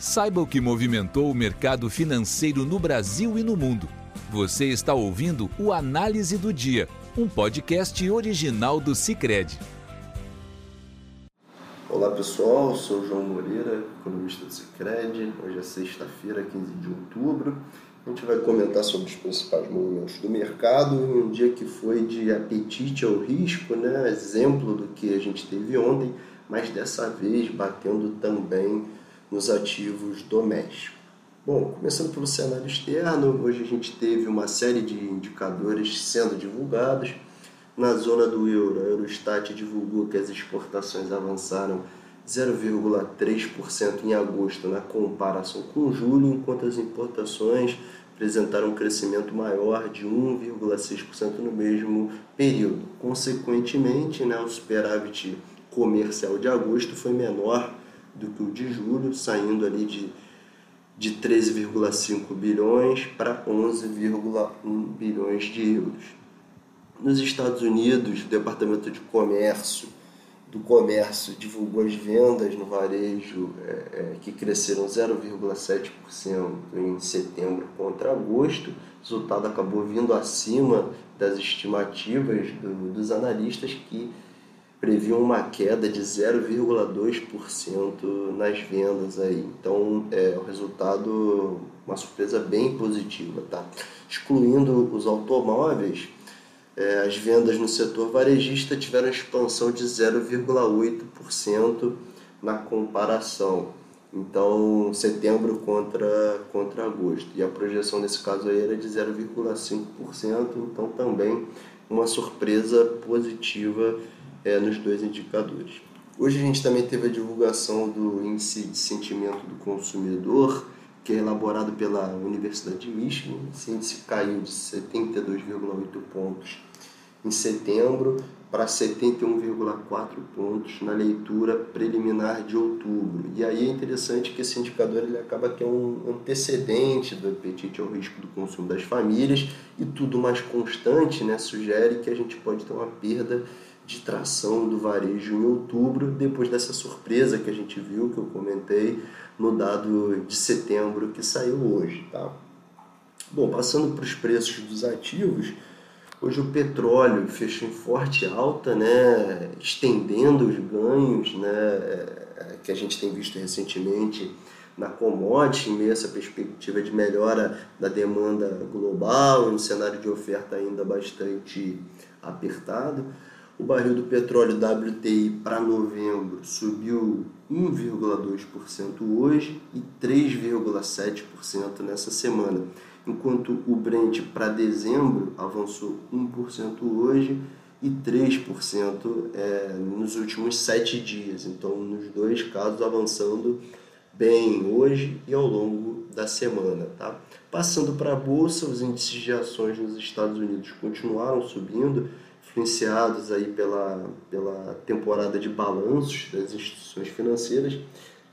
Saiba o que movimentou o mercado financeiro no Brasil e no mundo. Você está ouvindo o Análise do Dia, um podcast original do Cicred. Olá pessoal, sou João Moreira, economista do Cicred. Hoje é sexta-feira, 15 de outubro. A gente vai comentar sobre os principais movimentos do mercado em um dia que foi de apetite ao risco, né? exemplo do que a gente teve ontem, mas dessa vez batendo também nos ativos domésticos. Bom, começando pelo cenário externo, hoje a gente teve uma série de indicadores sendo divulgados. Na zona do euro, a Eurostat divulgou que as exportações avançaram 0,3% em agosto na comparação com julho, enquanto as importações apresentaram um crescimento maior de 1,6% no mesmo período. Consequentemente, né, o superávit comercial de agosto foi menor do que o de julho, saindo ali de, de 13,5 bilhões para 11,1 bilhões de euros. Nos Estados Unidos, o Departamento de Comércio do Comércio divulgou as vendas no varejo é, é, que cresceram 0,7% em setembro contra agosto. O resultado acabou vindo acima das estimativas do, dos analistas que previam uma queda de 0,2% nas vendas aí. Então, é o resultado, uma surpresa bem positiva, tá? Excluindo os automóveis, é, as vendas no setor varejista tiveram expansão de 0,8% na comparação. Então, setembro contra, contra agosto. E a projeção nesse caso aí era de 0,5%, então também uma surpresa positiva é, nos dois indicadores. Hoje a gente também teve a divulgação do índice de sentimento do consumidor, que é elaborado pela Universidade de Michigan. Esse índice caiu de 72,8 pontos em setembro para 71,4 pontos na leitura preliminar de outubro. E aí é interessante que esse indicador ele acaba que é um antecedente do apetite ao risco do consumo das famílias e tudo mais constante né, sugere que a gente pode ter uma perda de tração do varejo em outubro, depois dessa surpresa que a gente viu, que eu comentei no dado de setembro que saiu hoje. Tá? Bom, passando para os preços dos ativos, hoje o petróleo fechou em forte alta, né, estendendo os ganhos né, é, que a gente tem visto recentemente na commodity, em meio a essa perspectiva de melhora da demanda global, um cenário de oferta ainda bastante apertado. O barril do petróleo WTI para novembro subiu 1,2% hoje e 3,7% nessa semana, enquanto o Brent para dezembro avançou 1% hoje e 3% é, nos últimos sete dias. Então, nos dois casos, avançando bem hoje e ao longo da semana. Tá? Passando para a Bolsa, os índices de ações nos Estados Unidos continuaram subindo influenciados aí pela, pela temporada de balanços das instituições financeiras.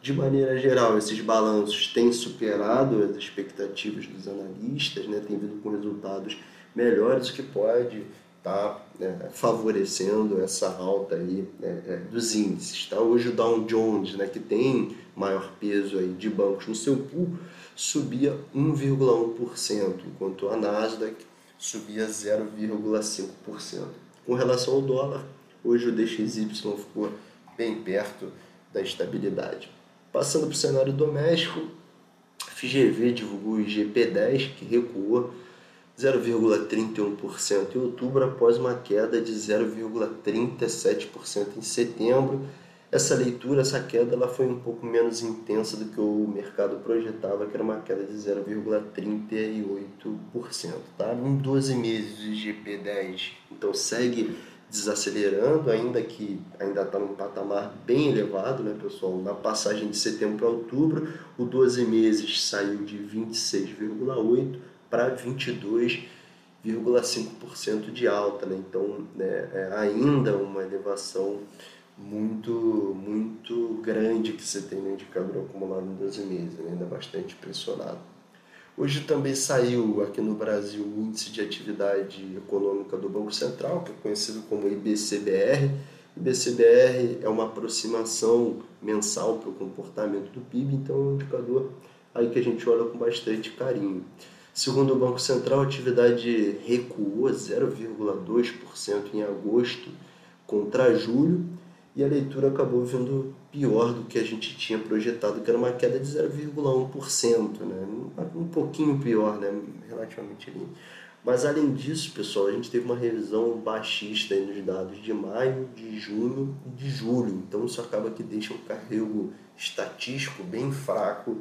De maneira geral, esses balanços têm superado as expectativas dos analistas, né, têm vindo com resultados melhores, o que pode estar tá, né, favorecendo essa alta aí, né, dos índices. Tá? Hoje o Dow Jones, né, que tem maior peso aí de bancos no seu pool, subia 1,1%, enquanto a Nasdaq subia 0,5%. Com relação ao dólar, hoje o DXY ficou bem perto da estabilidade. Passando para o cenário doméstico, FGV divulgou o IGP-10, que recuou 0,31% em outubro após uma queda de 0,37% em setembro essa leitura, essa queda, ela foi um pouco menos intensa do que o mercado projetava, que era uma queda de 0,38%. Tá? Em 12 meses, o IGP-10 então segue desacelerando, ainda que ainda está num patamar bem elevado, né, pessoal? Na passagem de setembro para outubro, o 12 meses saiu de 26,8% para 22,5% de alta, né? Então, né, é ainda uma elevação muito, muito grande que você tem no indicador acumulado em 12 meses, né? ainda bastante pressionado. Hoje também saiu aqui no Brasil o Índice de Atividade Econômica do Banco Central, que é conhecido como IBCBR. IBCBR é uma aproximação mensal para o comportamento do PIB, então é um indicador aí que a gente olha com bastante carinho. Segundo o Banco Central, a atividade recuou 0,2% em agosto contra julho e a leitura acabou vindo pior do que a gente tinha projetado, que era uma queda de 0,1%, né? um pouquinho pior, né? relativamente ali. Mas além disso, pessoal, a gente teve uma revisão baixista nos dados de maio, de junho e de julho. Então isso acaba que deixa um carrego estatístico bem fraco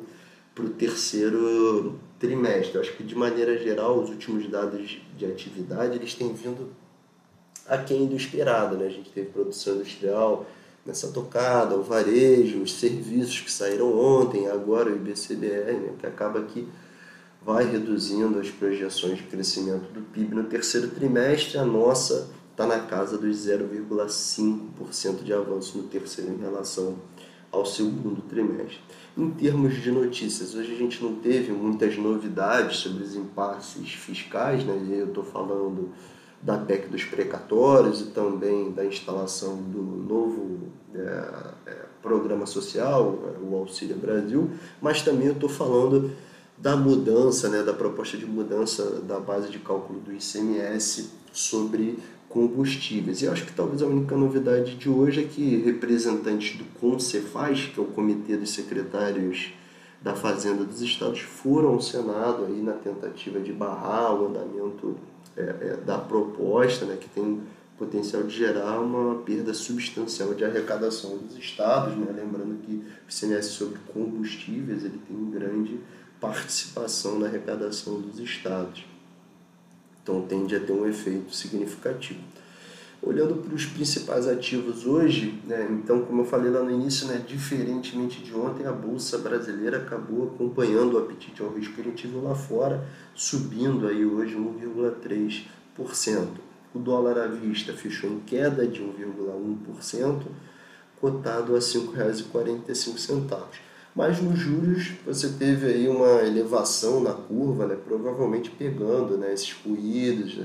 para o terceiro trimestre. Eu acho que de maneira geral os últimos dados de atividade eles têm vindo aquém do esperado. Né? A gente teve produção industrial nessa tocada, o varejo, os serviços que saíram ontem, agora o IBCBR, né? que acaba que vai reduzindo as projeções de crescimento do PIB no terceiro trimestre. A nossa está na casa dos 0,5% de avanço no terceiro em relação ao segundo trimestre. Em termos de notícias, hoje a gente não teve muitas novidades sobre os impasses fiscais, né? eu estou falando da PEC dos precatórios e também da instalação do novo é, é, programa social, o Auxílio Brasil, mas também eu estou falando da mudança, né, da proposta de mudança da base de cálculo do ICMS sobre combustíveis. E acho que talvez a única novidade de hoje é que representantes do CONCEFAS, que é o Comitê dos Secretários da Fazenda dos Estados, foram ao Senado aí na tentativa de barrar o andamento é, é, da proposta, né, que tem potencial de gerar uma perda substancial de arrecadação dos estados, né? lembrando que o ICMS sobre combustíveis ele tem grande participação na arrecadação dos estados. Então tende a ter um efeito significativo. Olhando para os principais ativos hoje, né, então como eu falei lá no início, né, diferentemente de ontem, a bolsa brasileira acabou acompanhando o apetite ao risco viu lá fora, subindo aí hoje 1,3%. O dólar à vista fechou em queda de 1,1%, cotado a R$ 5,45 mas nos juros você teve aí uma elevação na curva, né, provavelmente pegando né, esses ruídos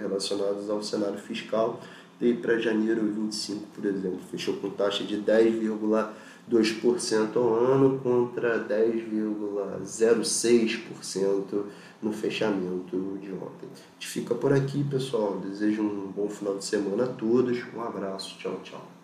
relacionados ao cenário fiscal. E para janeiro 25, por exemplo, fechou com taxa de 10,2% ao ano contra 10,06% no fechamento de ontem. A gente fica por aqui, pessoal. Desejo um bom final de semana a todos. Um abraço. Tchau, tchau.